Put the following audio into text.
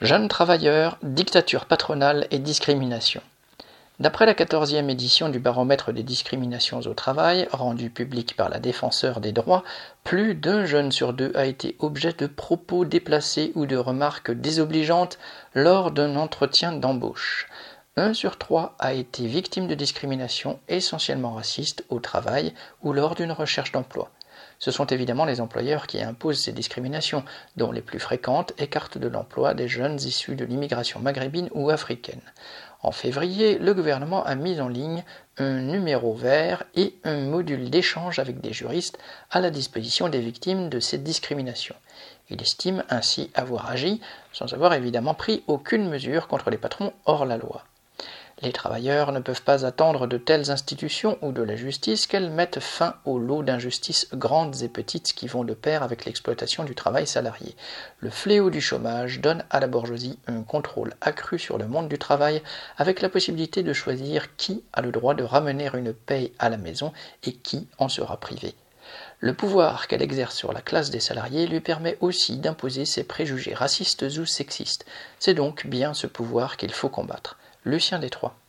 Jeunes travailleurs, dictature patronale et discrimination. D'après la quatorzième édition du baromètre des discriminations au travail, rendu public par la défenseur des droits, plus d'un jeune sur deux a été objet de propos déplacés ou de remarques désobligeantes lors d'un entretien d'embauche. Un sur trois a été victime de discrimination essentiellement raciste au travail ou lors d'une recherche d'emploi. Ce sont évidemment les employeurs qui imposent ces discriminations, dont les plus fréquentes écartent de l'emploi des jeunes issus de l'immigration maghrébine ou africaine. En février, le gouvernement a mis en ligne un numéro vert et un module d'échange avec des juristes à la disposition des victimes de ces discriminations. Il estime ainsi avoir agi sans avoir évidemment pris aucune mesure contre les patrons hors la loi. Les travailleurs ne peuvent pas attendre de telles institutions ou de la justice qu'elles mettent fin au lot d'injustices grandes et petites qui vont de pair avec l'exploitation du travail salarié. Le fléau du chômage donne à la bourgeoisie un contrôle accru sur le monde du travail avec la possibilité de choisir qui a le droit de ramener une paye à la maison et qui en sera privé. Le pouvoir qu'elle exerce sur la classe des salariés lui permet aussi d'imposer ses préjugés racistes ou sexistes. C'est donc bien ce pouvoir qu'il faut combattre. Lucien Détroit.